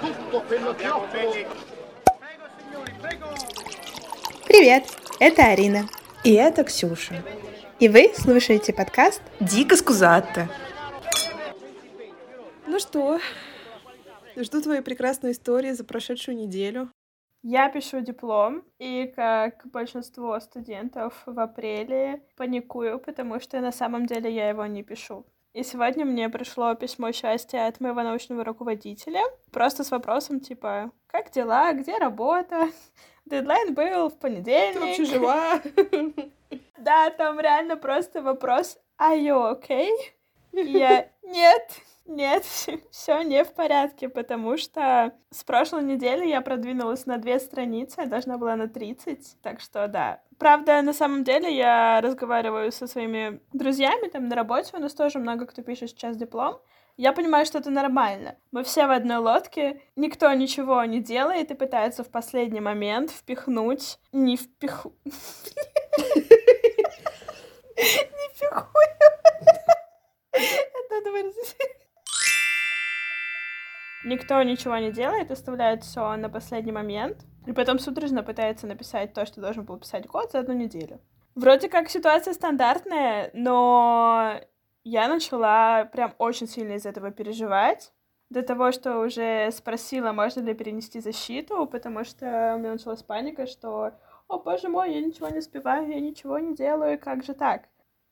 tutto quello che offro. Привет, это Арина. И это Ксюша. И вы слушаете подкаст Дико скузатто. Ну что, жду твои прекрасные истории за прошедшую неделю. Я пишу диплом, и как большинство студентов в апреле паникую, потому что на самом деле я его не пишу. И сегодня мне пришло письмо счастья от моего научного руководителя, просто с вопросом типа «Как дела? Где работа?» Дедлайн был в понедельник. Ты вообще жива? Да, там реально просто вопрос «Are you okay?» И я «Нет, нет, все не в порядке, потому что с прошлой недели я продвинулась на две страницы, я должна была на 30, так что да. Правда, на самом деле я разговариваю со своими друзьями там на работе, у нас тоже много кто пишет сейчас диплом, я понимаю, что это нормально. Мы все в одной лодке, никто ничего не делает и пытается в последний момент впихнуть, не впиху... Не впихую. Это выразить. Никто ничего не делает, оставляет все на последний момент, и потом судорожно пытается написать то, что должен был писать год за одну неделю. Вроде как ситуация стандартная, но я начала прям очень сильно из этого переживать. До того, что уже спросила, можно ли перенести защиту, потому что у меня началась паника, что «О, боже мой, я ничего не успеваю, я ничего не делаю, как же так?»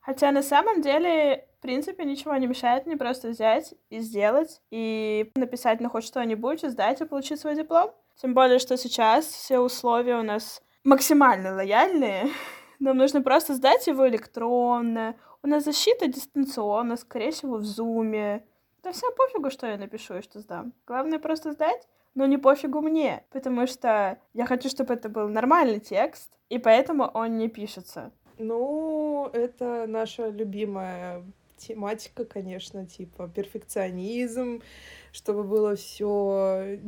Хотя на самом деле, в принципе, ничего не мешает мне просто взять и сделать, и написать на хоть что-нибудь, и сдать, и получить свой диплом. Тем более, что сейчас все условия у нас максимально лояльные. Нам нужно просто сдать его электронно, у нас защита дистанционно, скорее всего, в зуме. Да всем пофигу, что я напишу и что сдам. Главное просто сдать, но не пофигу мне, потому что я хочу, чтобы это был нормальный текст, и поэтому он не пишется. Ну, это наша любимая тематика, конечно, типа перфекционизм, чтобы было все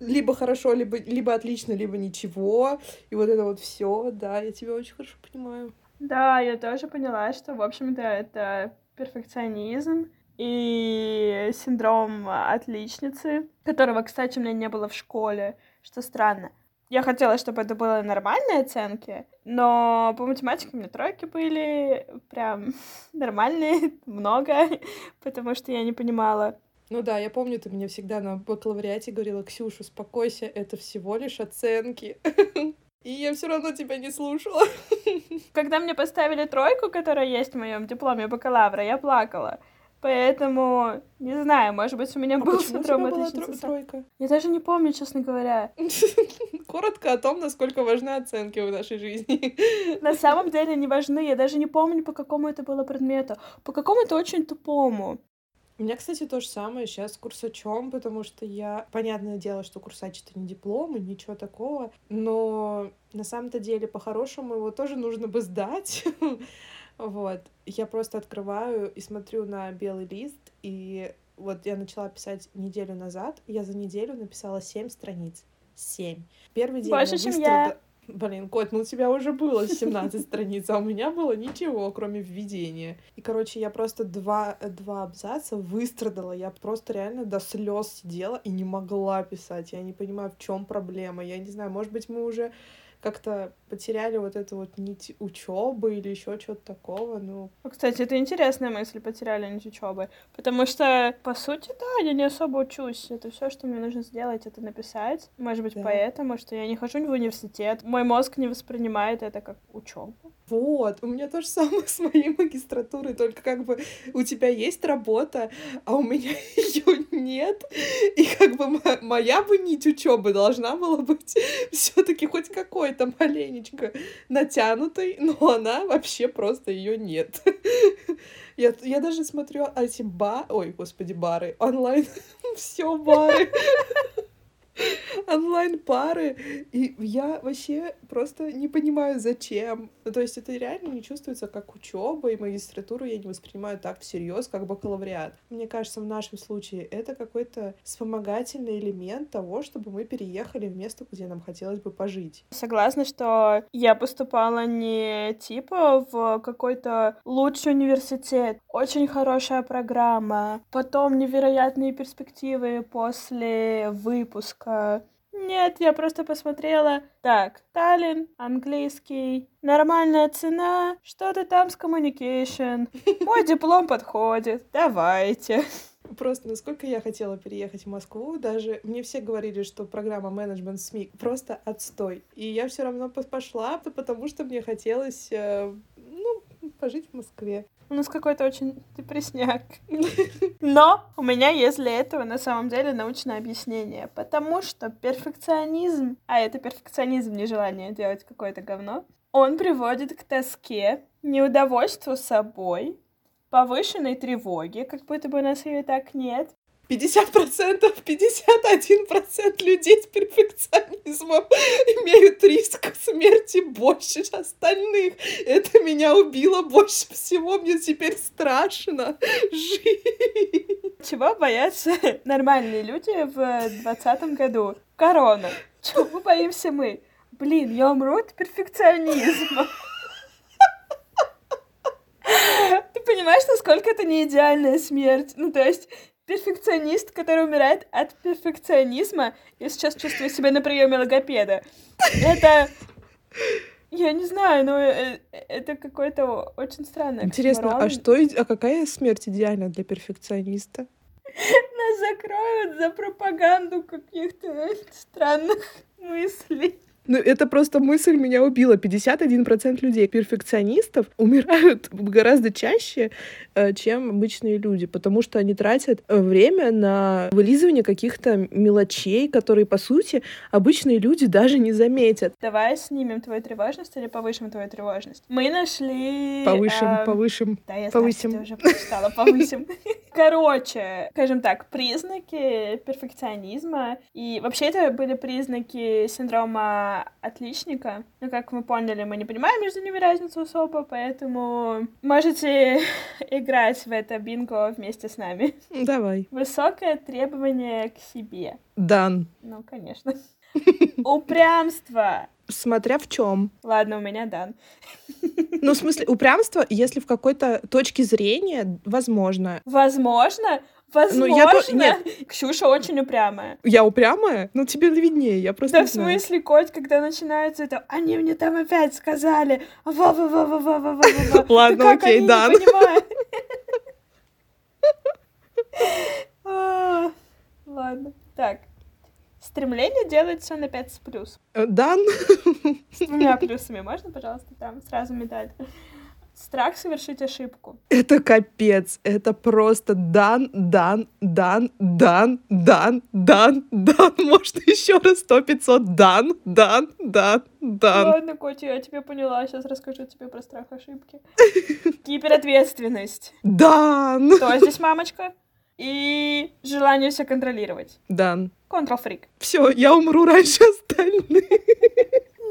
либо хорошо, либо, либо отлично, либо ничего. И вот это вот все, да, я тебя очень хорошо понимаю. Да, я тоже поняла, что, в общем-то, это перфекционизм и синдром отличницы, которого, кстати, у меня не было в школе, что странно. Я хотела, чтобы это были нормальные оценки, но по математике у меня тройки были прям нормальные, много, потому что я не понимала. Ну да, я помню, ты мне всегда на бакалавриате говорила, Ксюша, успокойся, это всего лишь оценки. И я все равно тебя не слушала. Когда мне поставили тройку, которая есть в моем дипломе бакалавра, я плакала. Поэтому, не знаю, может быть, у меня а был синдром отличницы. тройка? Я даже не помню, честно говоря. Коротко о том, насколько важны оценки в нашей жизни. На самом деле не важны. Я даже не помню, по какому это было предмету. По какому-то очень тупому. У меня, кстати, то же самое сейчас с курсачом, потому что я... Понятное дело, что курсач — это не диплом и ничего такого, но на самом-то деле, по-хорошему, его тоже нужно бы сдать. Вот. Я просто открываю и смотрю на белый лист, и вот я начала писать неделю назад, я за неделю написала семь страниц. Семь. Первый день Больше, я чем быстро... я. Блин, Кот, ну у тебя уже было 17 страниц, а у меня было ничего, кроме введения. И, короче, я просто два, два абзаца выстрадала. Я просто реально до слез сидела и не могла писать. Я не понимаю, в чем проблема. Я не знаю, может быть, мы уже как-то потеряли вот эту вот нить учебы или еще чего-то такого, ну. Кстати, это интересная мысль, потеряли нить учебы. Потому что, по сути, да, я не особо учусь. Это все, что мне нужно сделать, это написать. Может быть, да. поэтому, что я не хожу в университет. Мой мозг не воспринимает это как учебу. Вот, у меня то же самое с моей магистратурой, только как бы у тебя есть работа, а у меня ее нет. И как бы моя бы нить учебы должна была быть все-таки хоть какой-то маленечко натянутой, но она вообще просто ее нет. Я, я даже смотрю эти ба... Ой, господи, бары. Онлайн. Все бары. Онлайн-пары, и я вообще просто не понимаю, зачем. Ну, то есть это реально не чувствуется как учеба, и магистратуру я не воспринимаю так всерьез, как бакалавриат. Мне кажется, в нашем случае это какой-то вспомогательный элемент того, чтобы мы переехали в место, где нам хотелось бы пожить. Согласна, что я поступала не типа в какой-то лучший университет, очень хорошая программа, потом невероятные перспективы после выпуска. Нет, я просто посмотрела. Так, Таллин, английский, нормальная цена, что-то там с communication. Мой диплом подходит, давайте. Просто насколько я хотела переехать в Москву, даже мне все говорили, что программа менеджмент СМИ просто отстой. И я все равно пошла, потому что мне хотелось, э, пожить в Москве. У нас какой-то очень депресняк. Но у меня есть для этого на самом деле научное объяснение. Потому что перфекционизм, а это перфекционизм, нежелание делать какое-то говно, он приводит к тоске, неудовольствию собой, повышенной тревоге, как будто бы у нас ее так нет, 50%, 51% людей с перфекционизмом имеют риск смерти больше остальных. Это меня убило больше всего. Мне теперь страшно жить. Чего боятся нормальные люди в двадцатом году? Корона. Чего боимся мы? Блин, я умру от перфекционизма. Ты понимаешь, насколько это не идеальная смерть? Ну, то есть, перфекционист, который умирает от перфекционизма. Я сейчас чувствую себя на приеме логопеда. Это... Я не знаю, но э, это какое-то очень странное. Интересно, а что, а какая смерть идеальна для перфекциониста? Нас закроют за пропаганду каких-то странных мыслей. Ну, это просто мысль меня убила. 51% людей, перфекционистов, умирают гораздо чаще, э, чем обычные люди, потому что они тратят э, время на вылизывание каких-то мелочей, которые, по сути, обычные люди даже не заметят. Давай снимем твою тревожность или повысим твою тревожность. Мы нашли... Повышим, э... повышим, да, я повысим. Знаю, ты уже прочитала, повысим. Короче, скажем так, признаки перфекционизма, и вообще это были признаки синдрома отличника. Но, как мы поняли, мы не понимаем между ними разницу особо, поэтому можете играть в это бинго вместе с нами. Давай. Высокое требование к себе. Дан. Ну, конечно. Упрямство! Смотря в чем. Ладно, у меня дан. Ну, в смысле, упрямство, если в какой-то точке зрения, возможно. Возможно? Ну, возможно. Я то... Нет. Ксюша очень упрямая. Я упрямая? Ну, тебе виднее, я просто Да в смысле, Коть, когда начинается это, они мне там опять сказали, ва ва ва ва ва ва ва Ладно, окей, да. А. Ладно, так. Стремление делать все на 5 с плюс. Э, дан. С двумя плюсами. Можно, пожалуйста, там сразу медаль? Страх совершить ошибку. Это капец. Это просто дан, дан, дан, дан, дан, дан, дан. Может, еще раз сто пятьсот дан, дан, дан, дан. Ладно, Котя, я тебе поняла. Сейчас расскажу тебе про страх ошибки. Гиперответственность. Дан. Кто здесь мамочка? И желание все контролировать. Дан. Контрол-фрик. Все, я умру раньше остальных.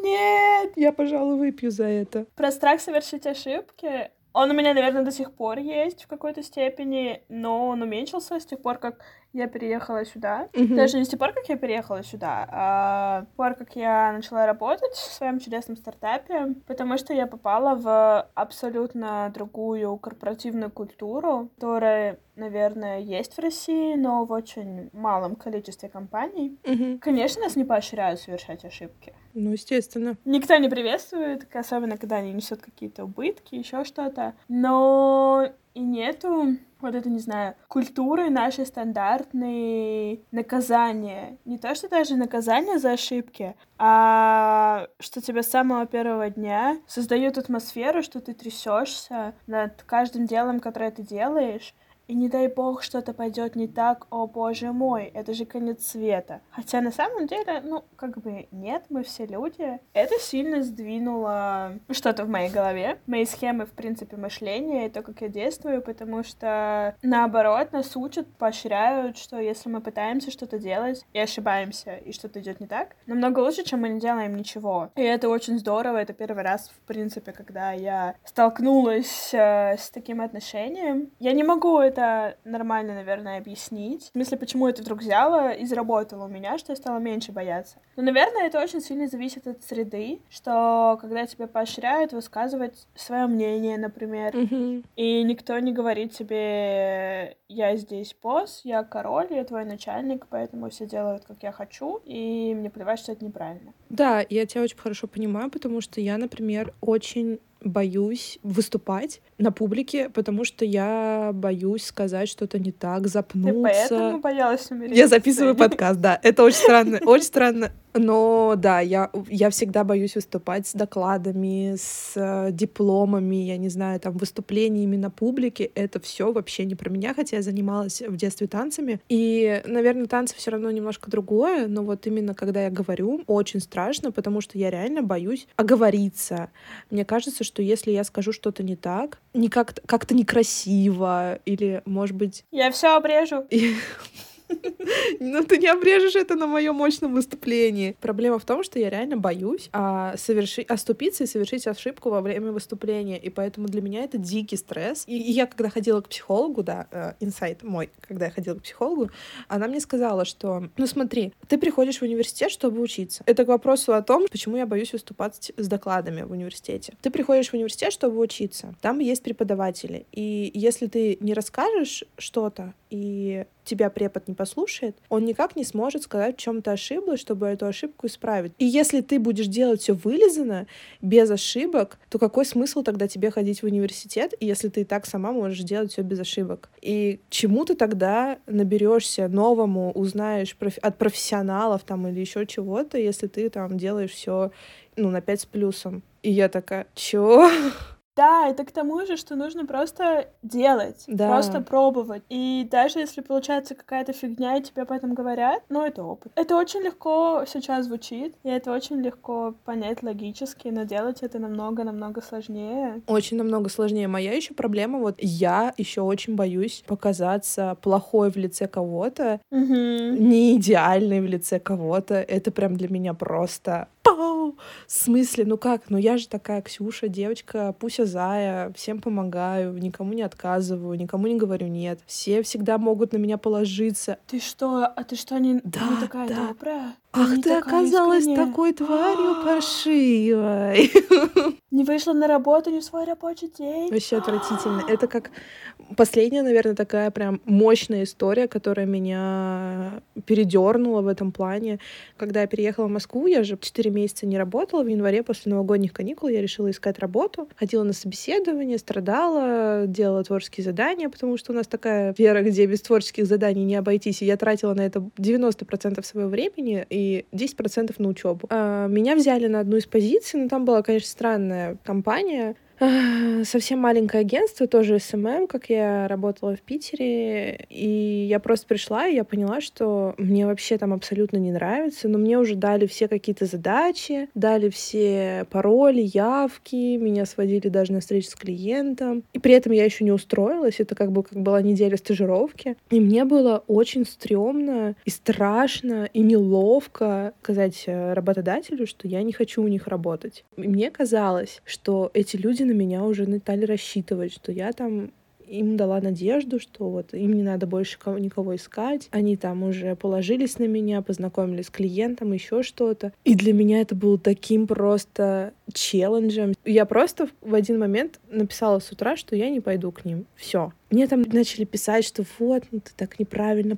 Нет! Я, пожалуй, выпью за это. Про страх совершить ошибки. Он у меня, наверное, до сих пор есть в какой-то степени, но он уменьшился с тех пор, как я переехала сюда. Mm-hmm. Даже не с тех пор, как я переехала сюда, а с тех пор, как я начала работать в своем чудесном стартапе, потому что я попала в абсолютно другую корпоративную культуру, которая, наверное, есть в России, но в очень малом количестве компаний. Mm-hmm. Конечно, нас не поощряют совершать ошибки. Ну, естественно. Никто не приветствует, особенно когда они несут какие-то убытки, еще что-то. Но и нету вот это, не знаю, культуры нашей стандартной наказания. Не то, что даже наказание за ошибки, а что тебя с самого первого дня создают атмосферу, что ты трясешься над каждым делом, которое ты делаешь, и не дай бог что-то пойдет не так, о боже мой, это же конец света. Хотя на самом деле, ну, как бы нет, мы все люди. Это сильно сдвинуло что-то в моей голове, мои схемы, в принципе, мышления и то, как я действую, потому что наоборот нас учат, поощряют, что если мы пытаемся что-то делать и ошибаемся, и что-то идет не так, намного лучше, чем мы не делаем ничего. И это очень здорово, это первый раз, в принципе, когда я столкнулась э, с таким отношением. Я не могу это нормально, наверное, объяснить. В смысле, почему это вдруг взяло и заработало у меня, что я стала меньше бояться. Но, наверное, это очень сильно зависит от среды, что когда тебя поощряют высказывать свое мнение, например, и никто не говорит тебе, я здесь босс, я король, я твой начальник, поэтому все делают, как я хочу, и мне плевать, что это неправильно. Да, я тебя очень хорошо понимаю, потому что я, например, очень боюсь выступать на публике, потому что я боюсь сказать что-то не так, Ты запнуться. поэтому боялась умереть? Я записываю подкаст, да. Это очень странно, очень странно. Но да, я, я всегда боюсь выступать с докладами, с э, дипломами, я не знаю, там, выступлениями на публике. Это все вообще не про меня, хотя я занималась в детстве танцами. И, наверное, танцы все равно немножко другое, но вот именно когда я говорю, очень страшно, потому что я реально боюсь оговориться. Мне кажется, что если я скажу что-то не так, не как-то, как-то некрасиво, или, может быть, Я все обрежу. Ну, ты не обрежешь это на моем мощном выступлении. Проблема в том, что я реально боюсь а, совершить, оступиться и совершить ошибку во время выступления. И поэтому для меня это дикий стресс. И, и я, когда ходила к психологу, да, э, инсайт мой, когда я ходила к психологу, она мне сказала, что, ну смотри, ты приходишь в университет, чтобы учиться. Это к вопросу о том, почему я боюсь выступать с докладами в университете. Ты приходишь в университет, чтобы учиться. Там есть преподаватели. И если ты не расскажешь что-то, и тебя препод не послушает, он никак не сможет сказать, в чем ты ошиблась, чтобы эту ошибку исправить. И если ты будешь делать все вылизано, без ошибок, то какой смысл тогда тебе ходить в университет, если ты и так сама можешь делать все без ошибок? И чему ты тогда наберешься новому, узнаешь профи- от профессионалов там или еще чего-то, если ты там делаешь все ну, на 5 с плюсом? И я такая, чё? Да, это к тому же, что нужно просто делать, Да. просто пробовать. И даже если получается какая-то фигня, и тебе об этом говорят, ну, это опыт. Это очень легко сейчас звучит, и это очень легко понять логически, но делать это намного-намного сложнее. Очень намного сложнее. Моя еще проблема, вот я еще очень боюсь показаться плохой в лице кого-то, Мгм. не идеальной в лице кого-то. Это прям для меня просто пау! В смысле, ну как? Ну я же такая Ксюша, девочка, Пуся Зая, всем помогаю, никому не отказываю, никому не говорю нет. Все всегда могут на меня положиться. Ты что, а ты что, не, Да, не такая да. добрая? Ах, ты оказалась искренняя. такой тварью паршивой. Не вышла на работу не в свой рабочий день? Вообще отвратительно. Это как последняя, наверное, такая прям мощная история, которая меня передернула в этом плане. Когда я переехала в Москву, я же 4 месяца не работала. В январе после новогодних каникул я решила искать работу. Ходила на собеседование, страдала, делала творческие задания, потому что у нас такая вера, где без творческих заданий не обойтись. И я тратила на это 90% своего времени и 10% на учебу. Меня взяли на одну из позиций, но там была, конечно, странная компания. Совсем маленькое агентство, тоже SMM, как я работала в Питере. И я просто пришла, и я поняла, что мне вообще там абсолютно не нравится. Но мне уже дали все какие-то задачи, дали все пароли, явки, меня сводили даже на встречу с клиентом. И при этом я еще не устроилась. Это как бы как была неделя стажировки. И мне было очень стрёмно и страшно, и неловко сказать э, работодателю, что я не хочу у них работать. И мне казалось, что эти люди на меня уже стали рассчитывать, что я там им дала надежду, что вот им не надо больше кого- никого искать. Они там уже положились на меня, познакомились с клиентом, еще что-то. И для меня это было таким просто челленджем. Я просто в один момент написала с утра, что я не пойду к ним. Все. Мне там начали писать, что вот, ну ты так неправильно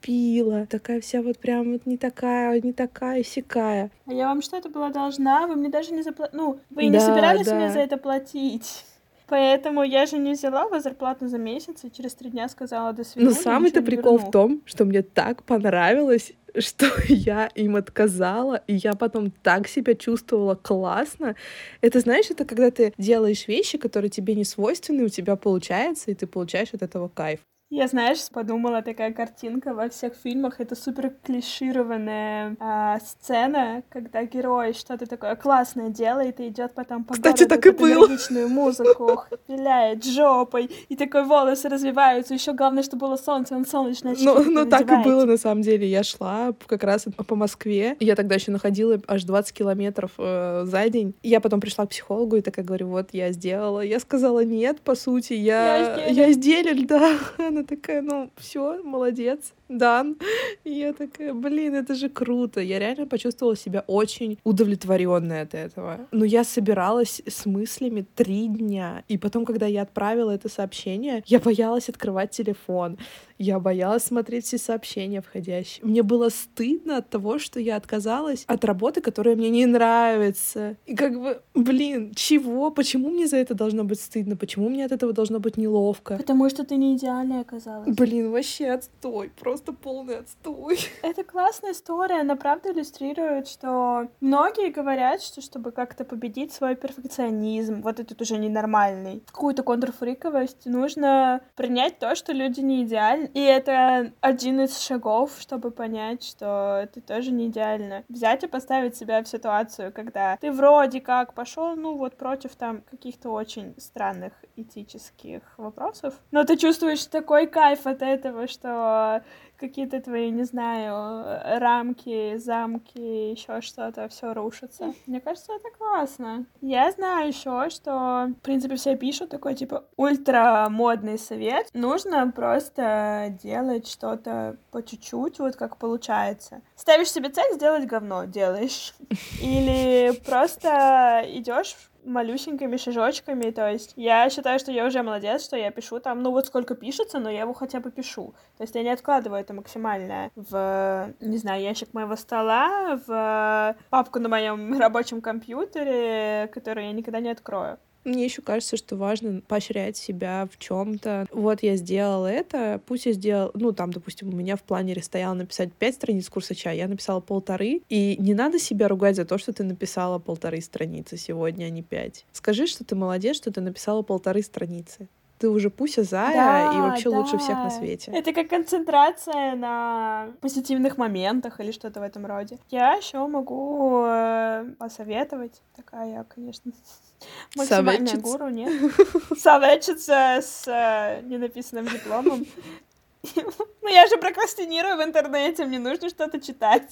поступила, такая вся вот прям вот не такая, не такая, сякая. А я вам что-то была должна? Вы мне даже не заплатили. Ну, вы и не Да, собирались да. мне за это платить. Поэтому я же не взяла вас зарплату за месяц и через три дня сказала до свидания. Но самый-то прикол верну». в том, что мне так понравилось что я им отказала, и я потом так себя чувствовала классно. Это, знаешь, это когда ты делаешь вещи, которые тебе не свойственны, у тебя получается, и ты получаешь от этого кайф. Я, знаешь, подумала, такая картинка во всех фильмах, это супер клишированная а, сцена, когда герой что-то такое классное делает и идет потом по Кстати, городу так и было. энергичную музыку, виляет жопой, и такой волосы развиваются, еще главное, что было солнце, он солнечные очки Ну, ну так и было на самом деле. Я шла как раз по Москве. Я тогда еще находила аж 20 километров э, за день. Я потом пришла к психологу и такая говорю, вот я сделала. Я сказала нет, по сути, я, Я я сделал, да. Такая, ну все, молодец, дан. И я такая, блин, это же круто. Я реально почувствовала себя очень удовлетворенной от этого. Но я собиралась с мыслями три дня. И потом, когда я отправила это сообщение, я боялась открывать телефон. Я боялась смотреть все сообщения входящие. Мне было стыдно от того, что я отказалась от работы, которая мне не нравится. И как бы, блин, чего? Почему мне за это должно быть стыдно? Почему мне от этого должно быть неловко? Потому что ты не идеальная оказалась. Блин, вообще отстой, просто полный отстой. Это классная история, она правда иллюстрирует, что многие говорят, что чтобы как-то победить свой перфекционизм, вот этот уже ненормальный, какую-то контрфриковость, нужно принять то, что люди не идеальны. И это один из шагов, чтобы понять, что ты тоже не идеальна. Взять и поставить себя в ситуацию, когда ты вроде как пошел, ну вот против там каких-то очень странных этических вопросов, но ты чувствуешь такой кайф от этого, что какие-то твои, не знаю, рамки, замки, еще что-то, все рушится. Мне кажется, это классно. Я знаю еще, что, в принципе, все пишут такой, типа, ультра модный совет. Нужно просто делать что-то по чуть-чуть, вот как получается. Ставишь себе цель сделать говно, делаешь. Или просто идешь малюсенькими шажочками, то есть я считаю, что я уже молодец, что я пишу там, ну вот сколько пишется, но я его хотя бы пишу. То есть я не откладываю это максимально в, не знаю, ящик моего стола, в папку на моем рабочем компьютере, которую я никогда не открою. Мне еще кажется, что важно поощрять себя в чем-то. Вот я сделала это, пусть я сделала, ну там, допустим, у меня в планере стояло написать пять страниц курса чая, я написала полторы, и не надо себя ругать за то, что ты написала полторы страницы сегодня, а не пять. Скажи, что ты молодец, что ты написала полторы страницы. Ты уже пуся зая Да, и вообще да. лучше всех на свете. Это как концентрация на позитивных моментах или что-то в этом роде. Я еще могу э, посоветовать. Такая я, конечно, максимальная Советчица. гуру, нет? Советчица с э, ненаписанным дипломом. Ну, я же прокрастинирую в интернете, мне нужно что-то читать.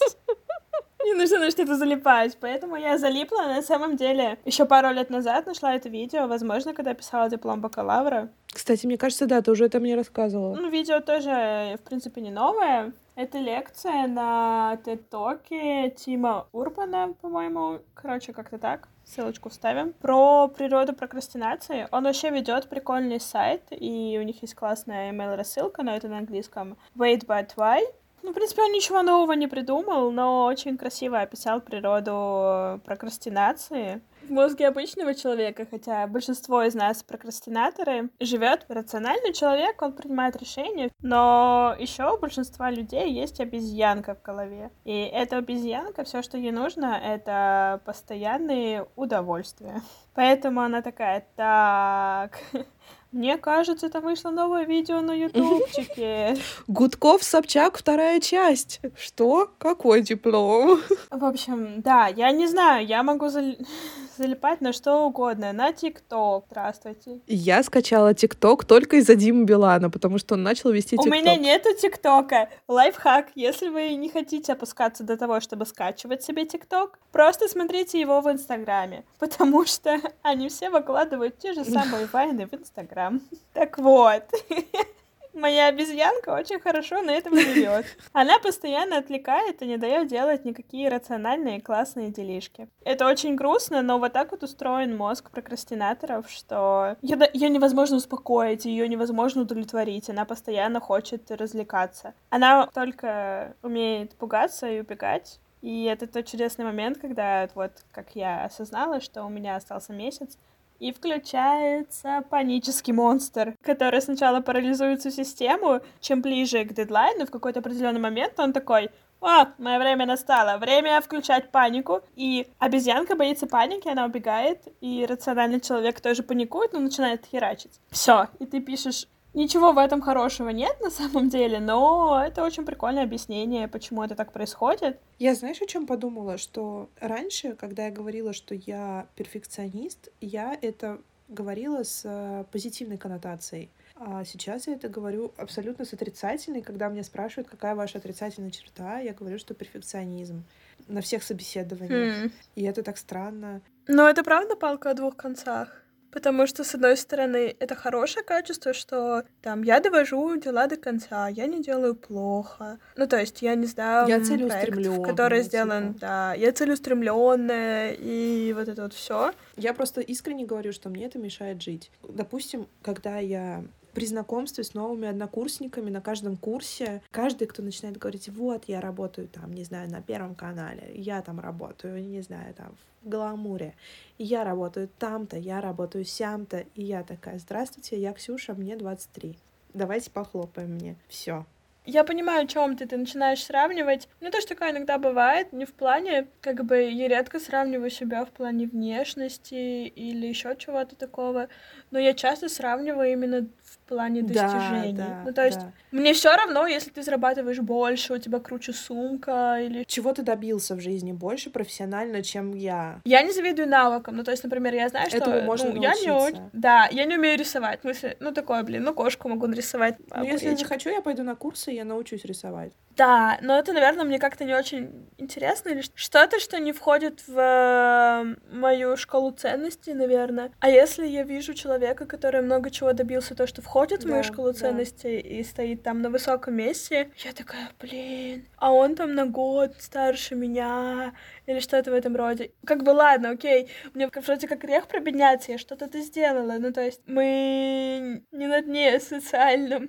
Мне нужно на что-то залипать, поэтому я залипла. На самом деле, еще пару лет назад нашла это видео, возможно, когда писала диплом бакалавра. Кстати, мне кажется, да, ты уже это мне рассказывала. Ну, видео тоже, в принципе, не новое. Это лекция на TED-токе Тима Урбана, по-моему. Короче, как-то так. Ссылочку вставим. Про природу прокрастинации. Он вообще ведет прикольный сайт, и у них есть классная email-рассылка, но это на английском. Wait but why? Ну, в принципе, он ничего нового не придумал, но очень красиво описал природу прокрастинации. В мозге обычного человека, хотя большинство из нас прокрастинаторы, живет рациональный человек, он принимает решения, но еще у большинства людей есть обезьянка в голове. И эта обезьянка, все, что ей нужно, это постоянные удовольствия. Поэтому она такая, так, мне кажется, там вышло новое видео на ютубчике. Гудков, Собчак, вторая часть. Что? Какой диплом? В общем, да, я не знаю, я могу залипать на что угодно. На ТикТок. Здравствуйте. Я скачала ТикТок только из-за Димы Билана, потому что он начал вести У ТикТок. меня нету ТикТока. Лайфхак. Если вы не хотите опускаться до того, чтобы скачивать себе ТикТок, просто смотрите его в Инстаграме. Потому что они все выкладывают те же самые вайны в Инстаграм. Так вот. Моя обезьянка очень хорошо на этом живет. Она постоянно отвлекает и не дает делать никакие рациональные классные делишки. Это очень грустно, но вот так вот устроен мозг прокрастинаторов, что ее, невозможно успокоить, ее невозможно удовлетворить. Она постоянно хочет развлекаться. Она только умеет пугаться и убегать. И это тот чудесный момент, когда вот как я осознала, что у меня остался месяц, и включается панический монстр, который сначала парализует всю систему. Чем ближе к дедлайну, в какой-то определенный момент он такой, О, мое время настало. Время включать панику. И обезьянка боится паники, она убегает. И рациональный человек тоже паникует, но начинает херачить. Все. И ты пишешь Ничего в этом хорошего нет на самом деле, но это очень прикольное объяснение, почему это так происходит. Я знаешь, о чем подумала? Что раньше, когда я говорила, что я перфекционист, я это говорила с э, позитивной коннотацией. А сейчас я это говорю абсолютно с отрицательной. Когда меня спрашивают, какая ваша отрицательная черта, я говорю, что перфекционизм на всех собеседованиях. Хм. И это так странно. Но это правда палка о двух концах. Потому что, с одной стороны, это хорошее качество, что там я довожу дела до конца, я не делаю плохо. Ну, то есть я не знаю Я проект, который сделан, типа. да, я целеустремленная и вот это вот все. Я просто искренне говорю, что мне это мешает жить. Допустим, когда я при знакомстве с новыми однокурсниками на каждом курсе, каждый, кто начинает говорить, вот, я работаю там, не знаю, на Первом канале, я там работаю, не знаю, там, в Гламуре, я работаю там-то, я работаю сям-то, и я такая, здравствуйте, я Ксюша, мне 23. Давайте похлопаем мне. Все. Я понимаю, о чем ты, ты начинаешь сравнивать. Ну, тоже такое иногда бывает, не в плане, как бы, я редко сравниваю себя в плане внешности или еще чего-то такого, но я часто сравниваю именно в плане достижений. да, ну, то есть, да. мне все равно, если ты зарабатываешь больше, у тебя круче сумка или Чего ты добился в жизни больше профессионально, чем я? Я не завидую навыкам. Ну, то есть, например, я знаю, что Этому можно ну, я не. Да, я не умею рисовать. В смысле, ну такое, блин, ну кошку могу нарисовать. Ну, если я захочу, я пойду на курсы, и я научусь рисовать. Да, но это, наверное, мне как-то не очень интересно или что-то, что не входит в э, мою шкалу ценностей, наверное. А если я вижу человека, который много чего добился, то, что входит мою Да, шкалу да. ценностей и стоит там на высоком месте, я такая, блин, а он там на год старше меня или что-то в этом роде. Как бы ладно, окей, мне вроде как грех пробедняться, я что-то ты сделала. Ну, то есть мы не на дне социальном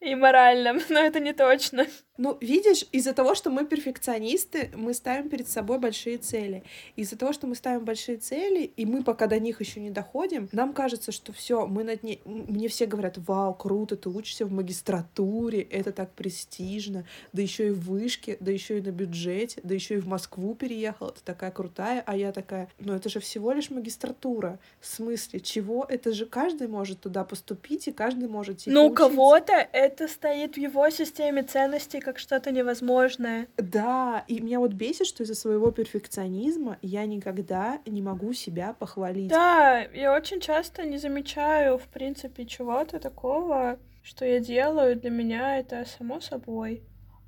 и моральном, но это не точно. Ну, видишь, из-за того, что мы перфекционисты, мы ставим перед собой большие цели. Из-за того, что мы ставим большие цели, и мы пока до них еще не доходим, нам кажется, что все, мы над ней. М, Мне все говорят: Вау, круто, ты учишься в магистратуре, это так престижно, да еще и в вышке, да еще и на бюджете, да еще и в Москву переехала, ты такая крутая, а я такая, ну это же всего лишь магистратура. В смысле, чего? Это же каждый может туда поступить, и каждый может типа, Но у кого-то это стоит в его системе ценностей как что-то невозможное. Да, и меня вот бесит, что из-за своего перфекционизма я никогда не могу себя похвалить. Да, я очень часто не замечаю, в принципе, чего-то такого, что я делаю. Для меня это само собой.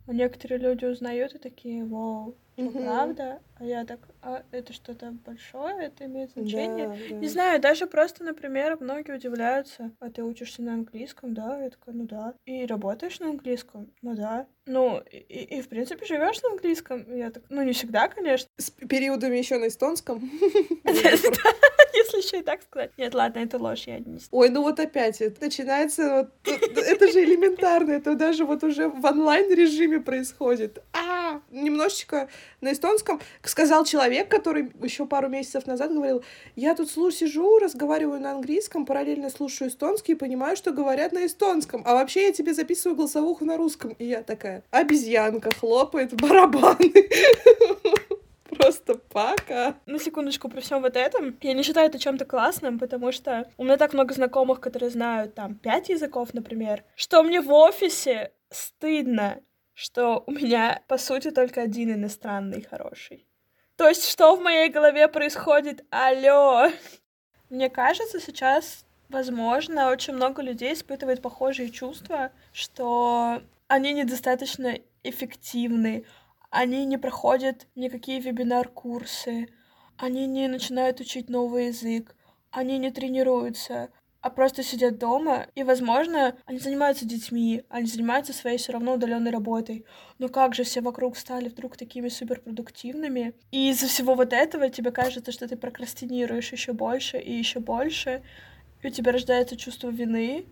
А некоторые люди узнают и такие, вау, что, Мгм. правда? А я так, а это что-то большое, это имеет значение? Да, да. Не знаю, даже просто, например, многие удивляются, а ты учишься на английском, да? Я такая, ну да. И работаешь на английском? Ну да. Ну, и, и, и, в принципе живешь на английском? Я так, ну не всегда, конечно, С периодами еще на эстонском. если еще и так сказать. Нет, ладно, это ложь, я не Ой, ну вот опять, это начинается, вот, это же элементарно, это даже вот уже в онлайн-режиме происходит. А, немножечко на эстонском сказал человек, который еще пару месяцев назад говорил, я тут сижу, разговариваю на английском, параллельно слушаю эстонский и понимаю, что говорят на эстонском, а вообще я тебе записываю голосовуху на русском. И я такая, обезьянка хлопает барабаны. Просто пока. На секундочку при всем вот этом. Я не считаю это чем-то классным, потому что у меня так много знакомых, которые знают там пять языков, например, что мне в офисе стыдно, что у меня, по сути, только один иностранный хороший. То есть, что в моей голове происходит? Алло! Мне кажется, сейчас, возможно, очень много людей испытывает похожие чувства, что они недостаточно эффективны, они не проходят никакие вебинар-курсы, они не начинают учить новый язык, они не тренируются, а просто сидят дома, и, возможно, они занимаются детьми, они занимаются своей все равно удаленной работой. Но как же все вокруг стали вдруг такими суперпродуктивными? И из-за всего вот этого тебе кажется, что ты прокрастинируешь еще больше и еще больше, и у тебя рождается чувство вины,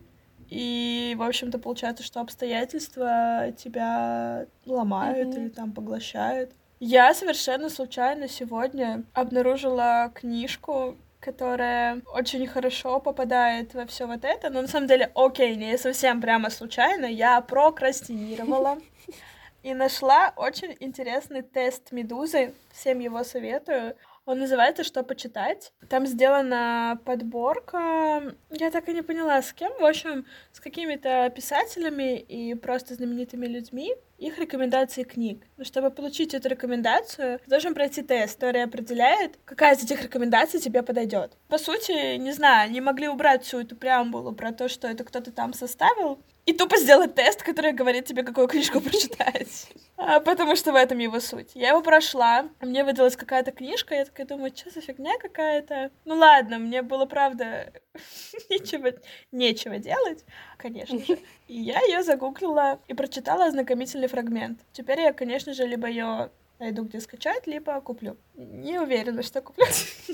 и, в общем-то, получается, что обстоятельства тебя ломают Мгм. или там поглощают. Я совершенно случайно сегодня обнаружила книжку, которая очень хорошо попадает во все вот это. Но на самом деле, окей, не совсем прямо случайно, я прокрастинировала. и нашла очень интересный тест Медузы. Всем его советую. Он называется «Что почитать?». Там сделана подборка, я так и не поняла, с кем, в общем, с какими-то писателями и просто знаменитыми людьми, их рекомендации книг. Но чтобы получить эту рекомендацию, должен пройти тест, который определяет, какая из этих рекомендаций тебе подойдет. По сути, не знаю, не могли убрать всю эту преамбулу про то, что это кто-то там составил, и тупо сделать тест, который говорит тебе, какую книжку прочитать. А, потому что в этом его суть. Я его прошла, мне выдалась какая-то книжка, я такая думаю, что за фигня какая-то? Ну ладно, мне было, правда, нечего, нечего делать, конечно же. И я ее загуглила и прочитала ознакомительный фрагмент. Теперь я, конечно же, либо ее найду, где скачать, либо куплю. Не уверена, что куплю.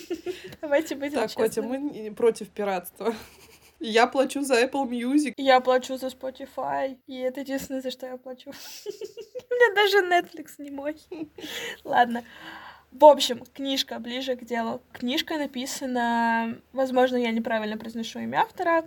Давайте будем Так, Котя, мы против пиратства. Я плачу за Apple Music. Я плачу за Spotify, и это единственное, за что я плачу. У меня даже Netflix не мой. Ладно. В общем, книжка ближе к делу. Книжка написана, возможно, я неправильно произношу имя автора,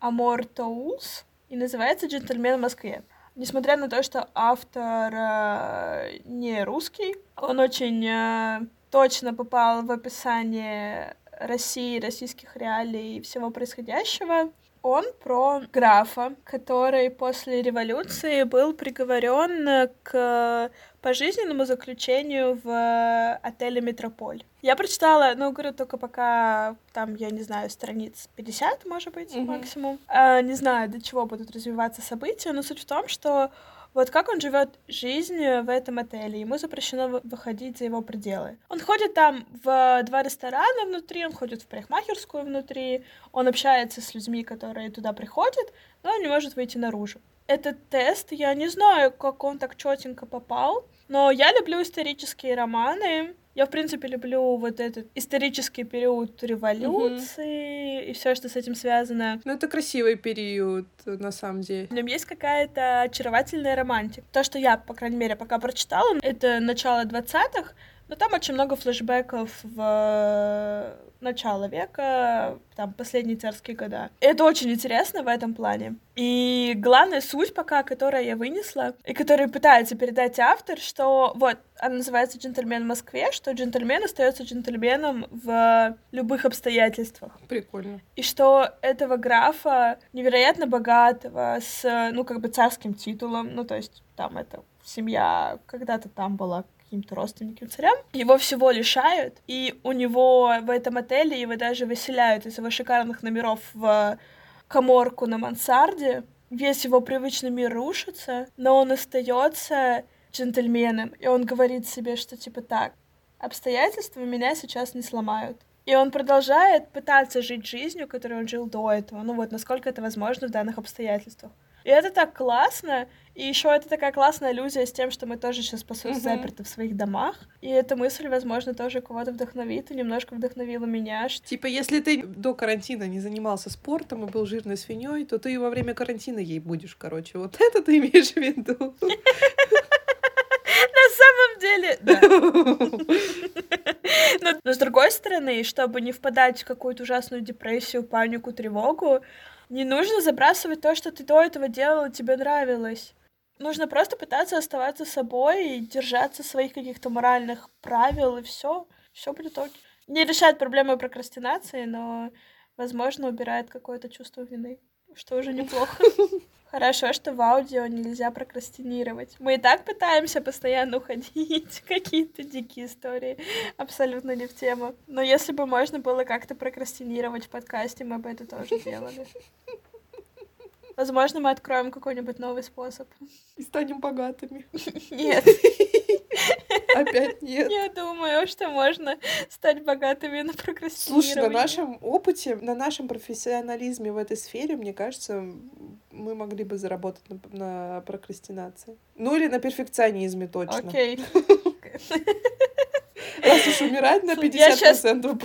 Амор Тоулс, и называется «Джентльмен в Москве». Несмотря на то, что автор э, не русский, он очень э, точно попал в описание России, российских реалий и всего происходящего. Он про графа, который после революции был приговорен к пожизненному заключению в отеле «Метрополь». Я прочитала, ну, говорю, только пока там, я не знаю, страниц 50, может быть, mm-hmm. максимум. А, не знаю, до чего будут развиваться события, но суть в том, что вот как он живет жизнь в этом отеле, ему запрещено выходить за его пределы. Он ходит там в два ресторана внутри, он ходит в парикмахерскую внутри, он общается с людьми, которые туда приходят, но он не может выйти наружу. Этот тест, я не знаю, как он так четенько попал, но я люблю исторические романы, я, в принципе, люблю вот этот исторический период революции mm-hmm. и все, что с этим связано. Ну, это красивый период, на самом деле. В нем есть какая-то очаровательная романтика. То, что я, по крайней мере, пока прочитала, это начало 20-х, но там очень много флешбеков в начало века, там, последние царские года. Это очень интересно в этом плане. И главная суть пока, которая я вынесла, и которую пытается передать автор, что вот, она называется «Джентльмен в Москве», что джентльмен остается джентльменом в любых обстоятельствах. Прикольно. И что этого графа невероятно богатого, с, ну, как бы царским титулом, ну, то есть там это семья когда-то там была каким-то родственникам царям. Его всего лишают, и у него в этом отеле его даже выселяют из его шикарных номеров в коморку на мансарде. Весь его привычный мир рушится, но он остается джентльменом, и он говорит себе, что типа так, обстоятельства меня сейчас не сломают. И он продолжает пытаться жить жизнью, которой он жил до этого. Ну вот, насколько это возможно в данных обстоятельствах. И это так классно. И еще это такая классная иллюзия с тем, что мы тоже сейчас, по сути, uh-huh. заперты в своих домах. И эта мысль, возможно, тоже кого-то вдохновит и немножко вдохновила меня. Что... Типа, если ты до карантина не занимался спортом и был жирной свиньей, то ты во время карантина ей будешь, короче. Вот это ты имеешь в виду. На самом деле, да. Но, но с другой стороны, чтобы не впадать в какую-то ужасную депрессию, панику, тревогу, не нужно забрасывать то, что ты до этого делала, тебе нравилось. Нужно просто пытаться оставаться собой и держаться своих каких-то моральных правил, и все, все будет окей. Не решает проблемы прокрастинации, но, возможно, убирает какое-то чувство вины, что уже неплохо. Хорошо, что в аудио нельзя прокрастинировать. Мы и так пытаемся постоянно уходить в какие-то дикие истории, абсолютно не в тему. Но если бы можно было как-то прокрастинировать в подкасте, мы бы это тоже делали. Возможно, мы откроем какой-нибудь новый способ. И станем богатыми. Нет. Опять нет. Я думаю, что можно стать богатыми на прокрастинировании. Слушай, на нашем опыте, на нашем профессионализме в этой сфере, мне кажется, мы могли бы заработать на, на прокрастинации. Ну или на перфекционизме точно. Окей. Раз уж умирать на 50% сейчас...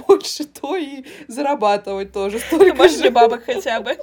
больше, то и зарабатывать тоже столько Может, для бабок хотя бы.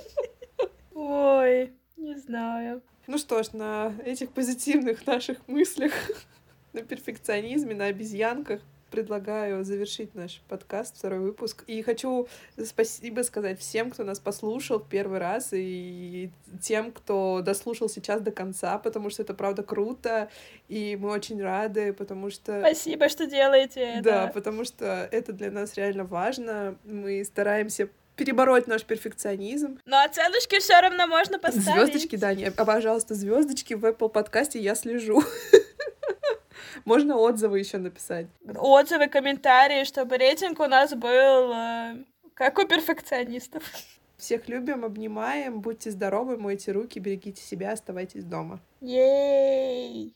Ой, не знаю. Ну что ж, на этих позитивных наших мыслях, на перфекционизме, на обезьянках предлагаю завершить наш подкаст, второй выпуск. И хочу спасибо сказать всем, кто нас послушал первый раз, и тем, кто дослушал сейчас до конца, потому что это правда круто, и мы очень рады, потому что... Спасибо, что делаете это. Да, потому что это для нас реально важно. Мы стараемся перебороть наш перфекционизм. Ну, оценочки все равно можно поставить. Звездочки, да, не, а, пожалуйста, звездочки в Apple подкасте я слежу. Можно отзывы еще написать. Отзывы, комментарии, чтобы рейтинг у нас был э, как у перфекционистов. Всех любим, обнимаем, будьте здоровы, мойте руки, берегите себя, оставайтесь дома. Ей!